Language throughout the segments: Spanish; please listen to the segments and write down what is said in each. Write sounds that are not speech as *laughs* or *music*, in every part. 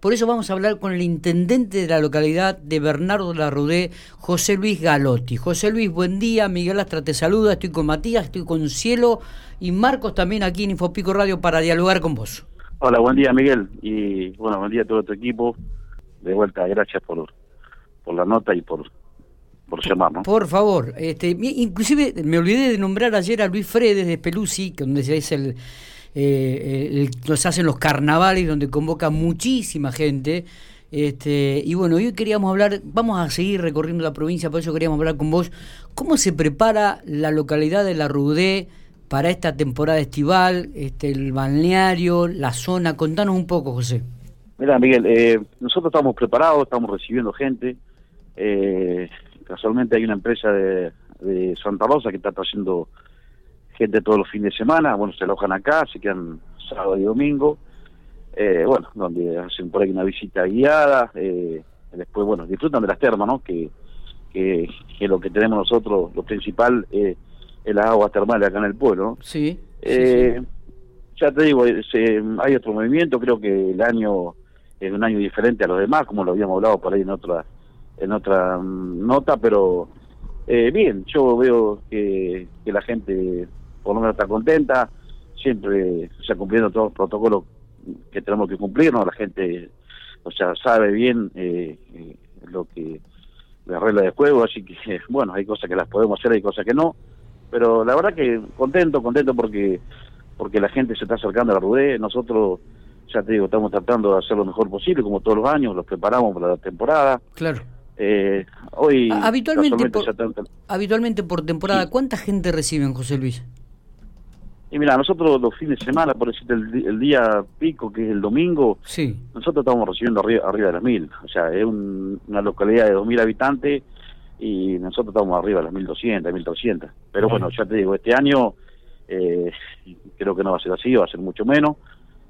Por eso vamos a hablar con el intendente de la localidad de Bernardo Larrudé, José Luis Galotti. José Luis, buen día. Miguel Astra te saluda. Estoy con Matías, estoy con Cielo y Marcos también aquí en Infopico Radio para dialogar con vos. Hola, buen día Miguel y bueno, buen día a todo tu equipo. De vuelta, gracias por, por la nota y por, por llamarnos. Por favor, este, inclusive me olvidé de nombrar ayer a Luis Fredes de Pelusi, donde se es el eh, hacen los carnavales donde convoca muchísima gente. Este, y bueno, hoy queríamos hablar, vamos a seguir recorriendo la provincia, por eso queríamos hablar con vos. ¿Cómo se prepara la localidad de La Rudé para esta temporada estival, este, el balneario, la zona? Contanos un poco, José. Mira, Miguel, eh, nosotros estamos preparados, estamos recibiendo gente. Eh, casualmente hay una empresa de, de Santa Rosa que está trayendo gente todos los fines de semana, bueno, se alojan acá, se quedan sábado y domingo, eh, bueno, donde hacen por ahí una visita guiada, eh, después, bueno, disfrutan de las termas, ¿no? Que, que, lo que tenemos nosotros, lo principal es las aguas termales acá en el pueblo, Sí. Eh, ya te digo, hay otro movimiento, creo que el año es un año diferente a los demás, como lo habíamos hablado por ahí en otra en otra mm, nota, pero bien, yo veo que, que la gente por lo menos está contenta, siempre, o sea, cumpliendo todos los protocolos que tenemos que cumplir, ¿no? La gente, o sea, sabe bien eh, eh, lo que, la regla de juego, así que, *laughs* bueno, hay cosas que las podemos hacer, hay cosas que no, pero la verdad que contento, contento porque porque la gente se está acercando a la RUDE, nosotros, ya te digo, estamos tratando de hacer lo mejor posible, como todos los años, los preparamos para la temporada. Claro. Eh, hoy habitualmente por, habitualmente por temporada, ¿cuánta gente reciben, José Luis? Y mira, nosotros los fines de semana, por decirte el, día pico, que es el domingo, sí. nosotros estamos recibiendo arriba, arriba de las mil. O sea, es una localidad de dos mil habitantes y nosotros estamos arriba de las mil doscientas, mil trescientas. Pero bueno, ya te digo, este año eh, creo que no va a ser así, va a ser mucho menos.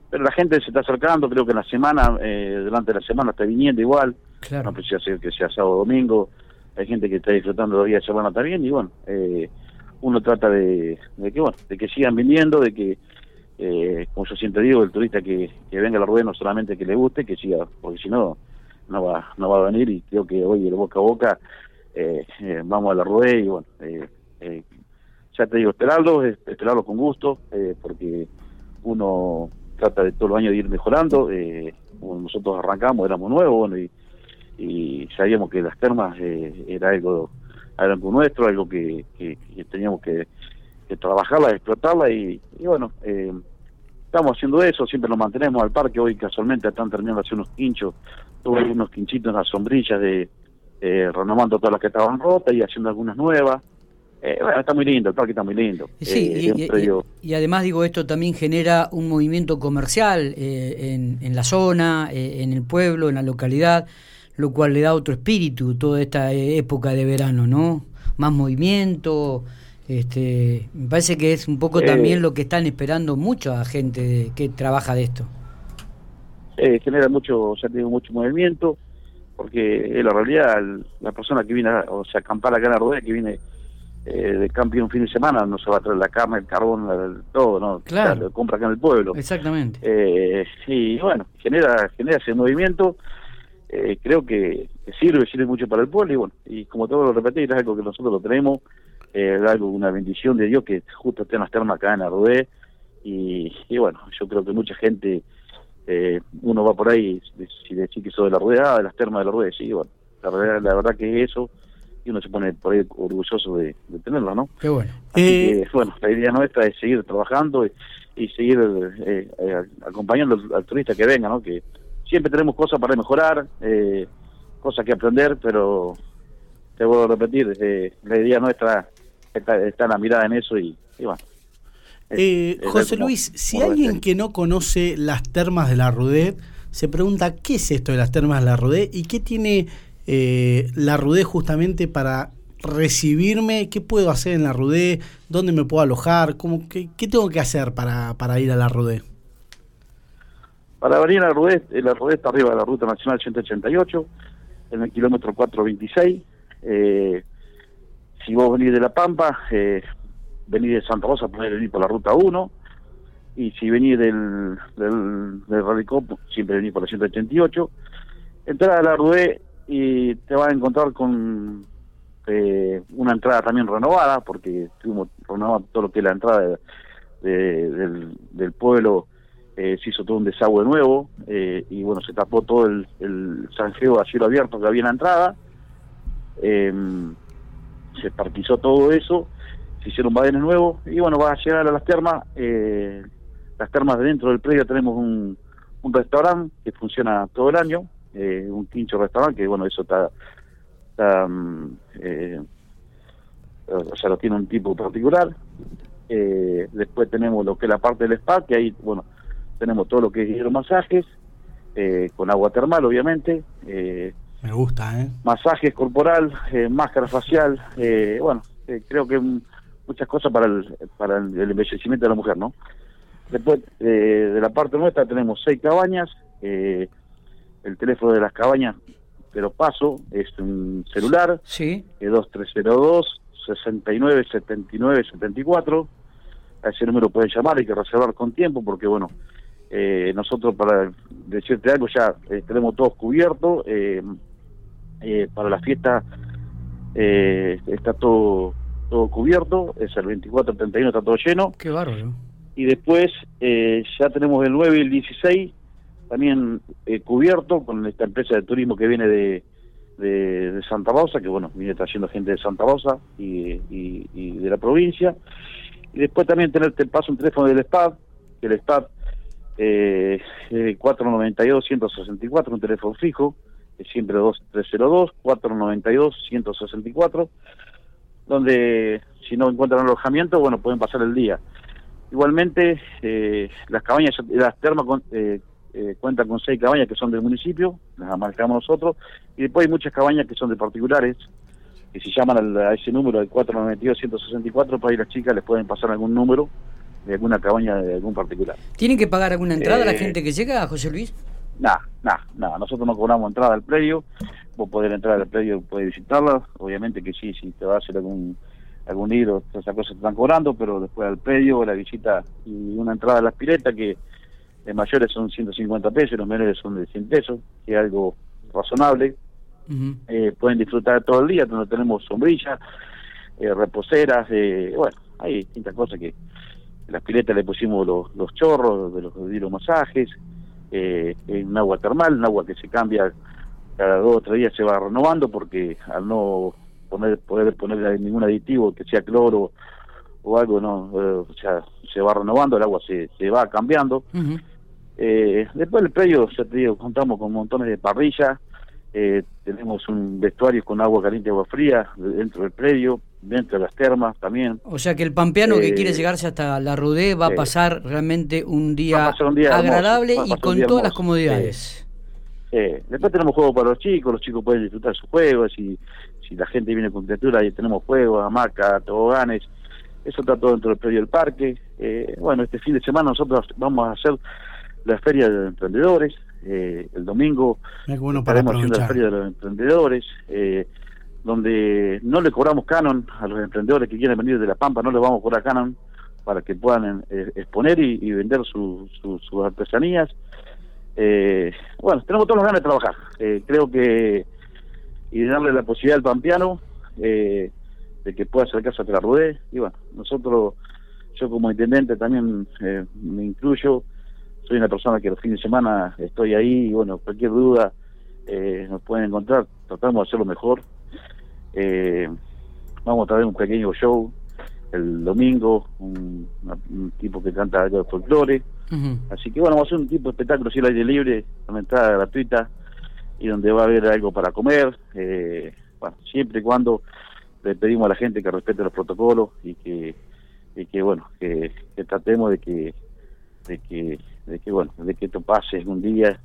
Pero la gente se está acercando, creo que en la semana, eh, durante la semana está viniendo igual. Claro. No precisa ser que sea sábado o domingo. Hay gente que está disfrutando los días de semana también y bueno, eh, uno trata de, que bueno de que sigan viniendo de que eh, como yo siempre digo el turista que, venga a la rueda no solamente que le guste que siga porque si no no va no va a venir y creo que hoy el boca a boca eh, eh, vamos a la rueda y bueno ya te digo esperarlo esperarlo con gusto porque uno trata de todos los años de ir mejorando nosotros arrancamos éramos nuevos bueno y, y sabíamos que las termas era algo algo nuestro, algo que, teníamos que, trabajarla, explotarla y, bueno, eh, estamos haciendo eso, siempre nos mantenemos al parque, hoy casualmente están terminando de hacer unos quinchos, tuve unos quinchitos en las sombrillas de eh, renovando todas las que estaban rotas y haciendo algunas nuevas. Eh, bueno, está muy lindo, el parque está muy lindo. Sí, eh, y, además digo, esto también genera un movimiento comercial en, en la zona, en el pueblo, en la localidad lo cual le da otro espíritu toda esta época de verano, ¿no? Más movimiento, este, me parece que es un poco también lo que están esperando mucha gente que trabaja de esto. Eh, genera mucho, ya tengo mucho movimiento, porque en la realidad la persona que viene, o sea, acampar acá en la rueda, que viene eh, de campo un fin de semana, no se va a traer la carne, el carbón, todo, ¿no? Claro. lo compra acá en el pueblo. Exactamente. Eh, y bueno, genera, genera ese movimiento eh, creo que, sirve, sirve mucho para el pueblo y bueno, y como todo lo repetí, es algo que nosotros lo tenemos, eh, es algo, una bendición de Dios que justo estén las termas acá en Arrué y, y bueno, yo creo que mucha gente, eh, uno va por ahí, si decir que soy de la rueda, de las termas de la rueda, sí, bueno, la verdad, la verdad que es eso y uno se pone por ahí orgulloso de, de tenerlo, ¿no? Qué bueno. Así bueno, la idea nuestra es seguir trabajando y, seguir acompañando al, al, turista que venga, ¿no? Que siempre tenemos cosas para mejorar, eh, cosas que aprender, pero te vuelvo a repetir, eh, la idea nuestra está, está la mirada en eso y, bueno. Eh, José Luis, si alguien que no conoce las termas de la Rudet se pregunta qué es esto de las termas de la Rudet y qué tiene la Rudet justamente para recibirme, qué puedo hacer en la Rudet, dónde me puedo alojar, cómo, qué, qué tengo que hacer para, para ir a la Rudet. Para venir a la Rudé, la Rudé está arriba de la Ruta Nacional 188, en el kilómetro 426. Eh, si vos venís de La Pampa, eh, venís de Santa Rosa, podés venir por la Ruta 1. y si venís del, del, del Radicop, siempre venís por la 188, entrar a la RUE y te vas a encontrar con eh, una entrada también renovada, porque tuvimos renovado todo lo que es la entrada del, pueblo, eh, se hizo todo un desagüe nuevo, eh, y bueno, se tapó todo el, el sanjeo a cielo abierto que había en la entrada, se partizó todo eso, se hicieron badenes nuevos, y bueno, vas a llegar a las termas, las termas de dentro del predio tenemos un, un restaurante que funciona todo el año, un quincho restaurante, que bueno, eso está Mm, eh, o sea, lo tiene un tipo particular. Eh, después tenemos lo que es la parte del spa, que ahí, bueno, tenemos todo lo que es hidromasajes, eh, con agua termal, obviamente. Eh, Me gusta, ¿eh? Masajes corporal, eh, máscara facial, eh, bueno, creo que muchas cosas para el, para el, embellecimiento de la mujer, ¿no? Después de la parte nuestra tenemos seis cabañas, el teléfono de las cabañas pero paso, es un celular, sí. 2302 69 79 74. A ese número pueden llamar, hay que reservar con tiempo porque, bueno, eh, nosotros para decirte algo ya eh, tenemos todos cubiertos. Eh, para la fiesta está todo todo cubierto, es el 24, 31 está todo lleno. Qué bárbaro. Y después ya tenemos el 9 y el 16 también eh, cubierto con esta empresa de turismo que viene de, de, Santa Rosa, que bueno, viene trayendo gente de Santa Rosa y, y, de la provincia. Y después también tener, te paso un teléfono del SPAD, que el SPAD eh, 492-164, un teléfono fijo, es siempre 2302, 492-164, donde si no encuentran alojamiento, bueno, pueden pasar el día. Igualmente, eh, las cabañas, las termas eh, eh, cuenta con seis cabañas que son del municipio, las manejamos nosotros, y después hay muchas cabañas que son de particulares, que si llaman a, ese número, del 492-164, para ir las chicas les pueden pasar algún número de alguna cabaña de algún particular. ¿Tienen que pagar alguna entrada a la Eh, gente que llega, José Luis? Nada, nada, nada, nosotros no cobramos entrada al predio, vos podés entrar al predio, podés visitarla, obviamente que sí, si te va a hacer algún algún hilo, todas esas cosas te están cobrando, pero después al predio, la visita y una entrada a las piletas que de mayores son 150 pesos, los menores son de 100 pesos, que es algo razonable. Eh, pueden disfrutar todo el día, donde tenemos sombrillas, eh, reposeras, eh, bueno, hay distintas cosas que las piletas le pusimos los, los chorros de los, de los masajes, eh, en agua termal, un agua que se cambia cada dos o tres días se va renovando porque al no poner poder poner ningún aditivo que sea cloro o algo no eh, o sea se va renovando el agua se, se va cambiando. Eh, después del predio, ya te digo, contamos con montones de parrillas, eh, tenemos un vestuario con agua caliente y agua fría dentro del predio, dentro de las termas también. O sea que el pampeano que Eh, quiere llegarse hasta la Rudé va a sí. pasar realmente un día, un agradable y con todas las comodidades. Eh, después tenemos juegos para los chicos, los chicos pueden disfrutar sus juegos, si, si la gente viene con criatura, ahí tenemos juegos, hamacas, toboganes, eso está todo dentro del predio del parque. Eh, bueno, este fin de semana nosotros vamos a hacer la feria de los emprendedores, eh, el domingo para estaremos haciendo la feria de los emprendedores, eh, donde no le cobramos canon a los emprendedores que quieren venir de La Pampa, no les vamos a cobrar canon para que puedan eh, exponer y, vender su- su- sus artesanías. Eh, bueno, tenemos todas las ganas de trabajar. Eh, creo que y darle la posibilidad al pampeano eh, de que pueda acercarse a la Rudé. Y bueno, nosotros, yo como intendente también me incluyo, soy una persona que los fines de semana estoy ahí y bueno, cualquier duda nos pueden encontrar, tratamos de hacerlo mejor. Eh, vamos a traer un pequeño show el domingo, un, una- un tipo que canta algo de folclore. Así que bueno, vamos a hacer un tipo de espectáculo así al aire libre, con entrada gratuita y donde va a haber algo para comer. Eh, bueno, siempre y cuando le pedimos a la gente que respete los protocolos y que, y que bueno, que, que tratemos de que, de que, de que bueno, de que esto pase un día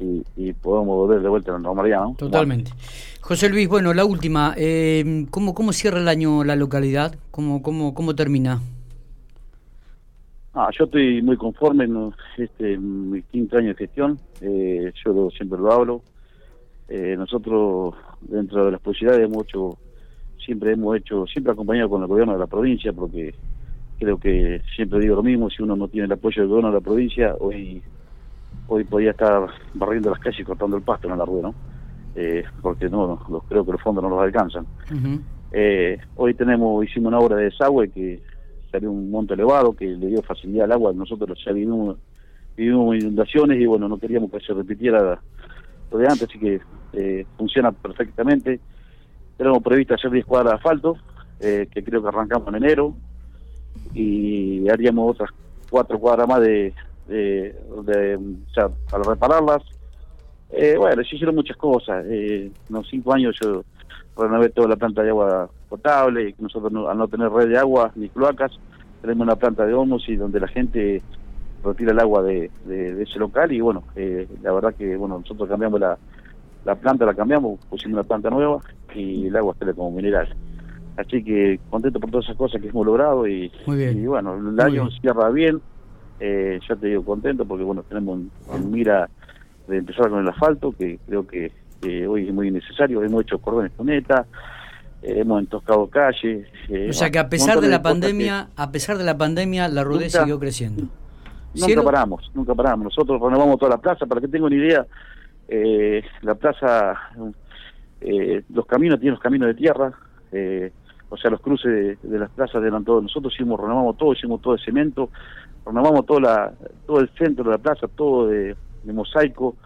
y, y podamos volver de vuelta a la normalidad, ¿no? Totalmente. José Luis, bueno, la última. Eh, ¿cómo, ¿Cómo cierra el año la localidad? ¿Cómo, cómo, cómo termina? Ah, yo estoy muy conforme en este mi quinto año de gestión, eh, yo lo- siempre lo hablo. Eh, nosotros, dentro de las posibilidades, hemos hecho, siempre hemos hecho, siempre acompañado con el gobierno de la provincia, porque creo que siempre digo lo mismo, si uno no tiene el apoyo del gobierno de la provincia, hoy hoy podía estar barriendo las calles y cortando el pasto en la rueda, ¿no? Eh, porque no, creo que los fondos no los alcanzan. eh, hoy tenemos hicimos una obra de desagüe que salió un monto elevado, que le dio facilidad al agua, nosotros ya vivimos, vivimos inundaciones y bueno, no queríamos que se repitiera lo de antes, así que eh, funciona perfectamente. Tenemos previsto hacer 10 cuadras de asfalto, eh, que creo que arrancamos en enero, y haríamos otras cuatro cuadras más de, de, o sea, para repararlas. Eh, bueno, se hicieron muchas cosas. Eh, en los cinco años yo renové toda la planta de agua potable, y nosotros al no tener red de agua ni cloacas, tenemos una planta de y donde la gente retira el agua de, de, ese local y bueno, eh, la verdad que bueno nosotros cambiamos la, la planta, la cambiamos, pusimos una planta nueva y el agua sale como mineral. Así que contento por todas esas cosas que hemos logrado y, y bueno, el año cierra bien, eh, ya te digo contento porque bueno, tenemos en mira de empezar con el asfalto, que creo que, hoy es muy necesario, hemos hecho cordones coneta, eh, hemos entoscado calles. Eh, o sea que a pesar de la pandemia, a pesar de la pandemia, la Rudé siguió creciendo. Nunca paramos, nunca paramos. Nosotros renovamos toda la plaza, para que tengan una idea, eh, la plaza, eh, los caminos tienen los caminos de tierra, eh, o sea, los cruces de, las plazas eran todos. Nosotros hicimos, renovamos todo, hicimos todo de cemento, renovamos todo, la, todo el centro de la plaza, todo de, mosaico,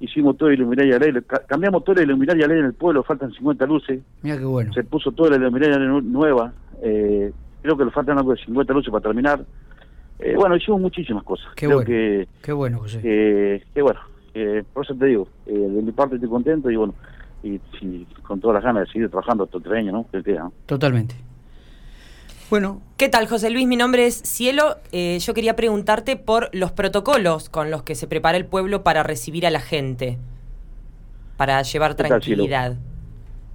hicimos todo de iluminaria LED, cambiamos toda la iluminaria LED en el pueblo, faltan 50 luces. Mira qué bueno. Se puso toda la iluminaria nueva, eh, creo que le faltan algo de 50 luces para terminar. Eh, bueno, hicimos muchísimas cosas. Qué bueno. Que, qué bueno, José. qué bueno. por eso te digo, eh, de mi parte estoy contento y bueno, y, con todas las ganas de seguir trabajando estos tres años, ¿no? Totalmente. Bueno. ¿Qué tal, José Luis? Mi nombre es Cielo. Eh, yo quería preguntarte por los protocolos con los que se prepara el pueblo para recibir a la gente, para llevar tranquilidad.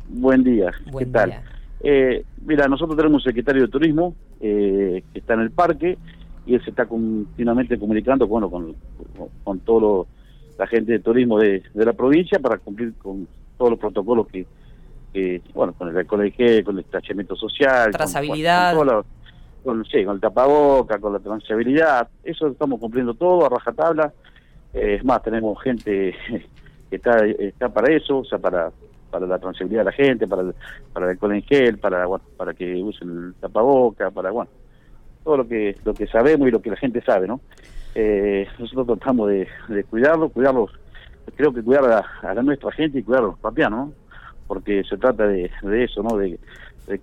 Buen día. ¿Qué tal? Eh, mira, nosotros tenemos un secretario de turismo que está en el parque y él se está continuamente comunicando bueno, con, con, todo la gente de turismo de, la provincia para cumplir con todos los protocolos que, bueno, con el alcohol con el tachamiento social, trazabilidad. Con, sí, con el tapaboca, con la trazabilidad, eso estamos cumpliendo todo a rajatabla. Eh, es más, tenemos gente *laughs* que está, está para eso, o sea, para para la trazabilidad de la gente, para el, para el alcohol en gel, para, bueno, para que usen el tapaboca, para, bueno, todo lo que lo que sabemos y lo que la gente sabe, ¿no? Eh, nosotros tratamos de, de cuidarlo, cuidarlos, creo que cuidar a, a, nuestra gente y cuidar a los papianos, ¿no? Porque se trata de, eso, ¿no? De,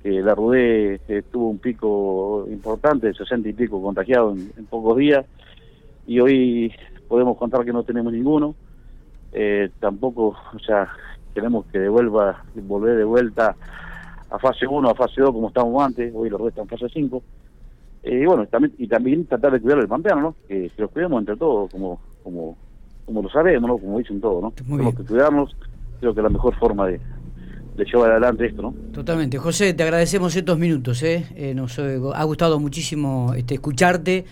que la RUDE eh, tuvo un pico importante, de 60 y pico contagiados en, pocos días, y hoy podemos contar que no tenemos ninguno. Eh, tampoco, o sea, queremos que devuelva, volver de vuelta a fase 1, a fase 2 como estábamos antes, hoy la RUDE está en fase 5 eh, y bueno, también, y también tratar de cuidar el pampeano, ¿no? Que, que, los cuidemos entre todos, como como como lo sabemos, ¿no? Como dicen todos, ¿no? Tenemos que cuidarnos, creo que es la mejor forma de, de llevar adelante esto, ¿no? Totalmente. José, te agradecemos estos minutos, ¿eh? eh nos ha gustado muchísimo este, escucharte.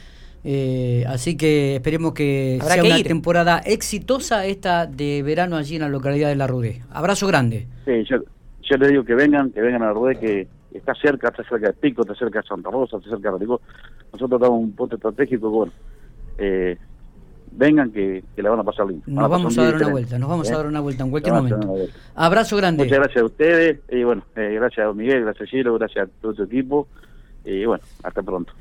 Eh, así que esperemos que sea una temporada exitosa esta de verano allí en la localidad de La Rude. Abrazo grande. Sí, yo, yo les digo que vengan, que vengan a La Rude, que está cerca, está cerca de Pico, está cerca de Santa Rosa, está cerca de Radicó. Nosotros damos un punto estratégico, bueno, eh, vengan que, que, la van a pasar lindo. Nos vamos a dar una vuelta, nos vamos a ¿eh? dar una vuelta en cualquier momento. Abrazo grande. Muchas gracias a ustedes, y bueno, eh, gracias a Miguel, gracias a Giro, gracias a todo tu equipo, y bueno, hasta pronto.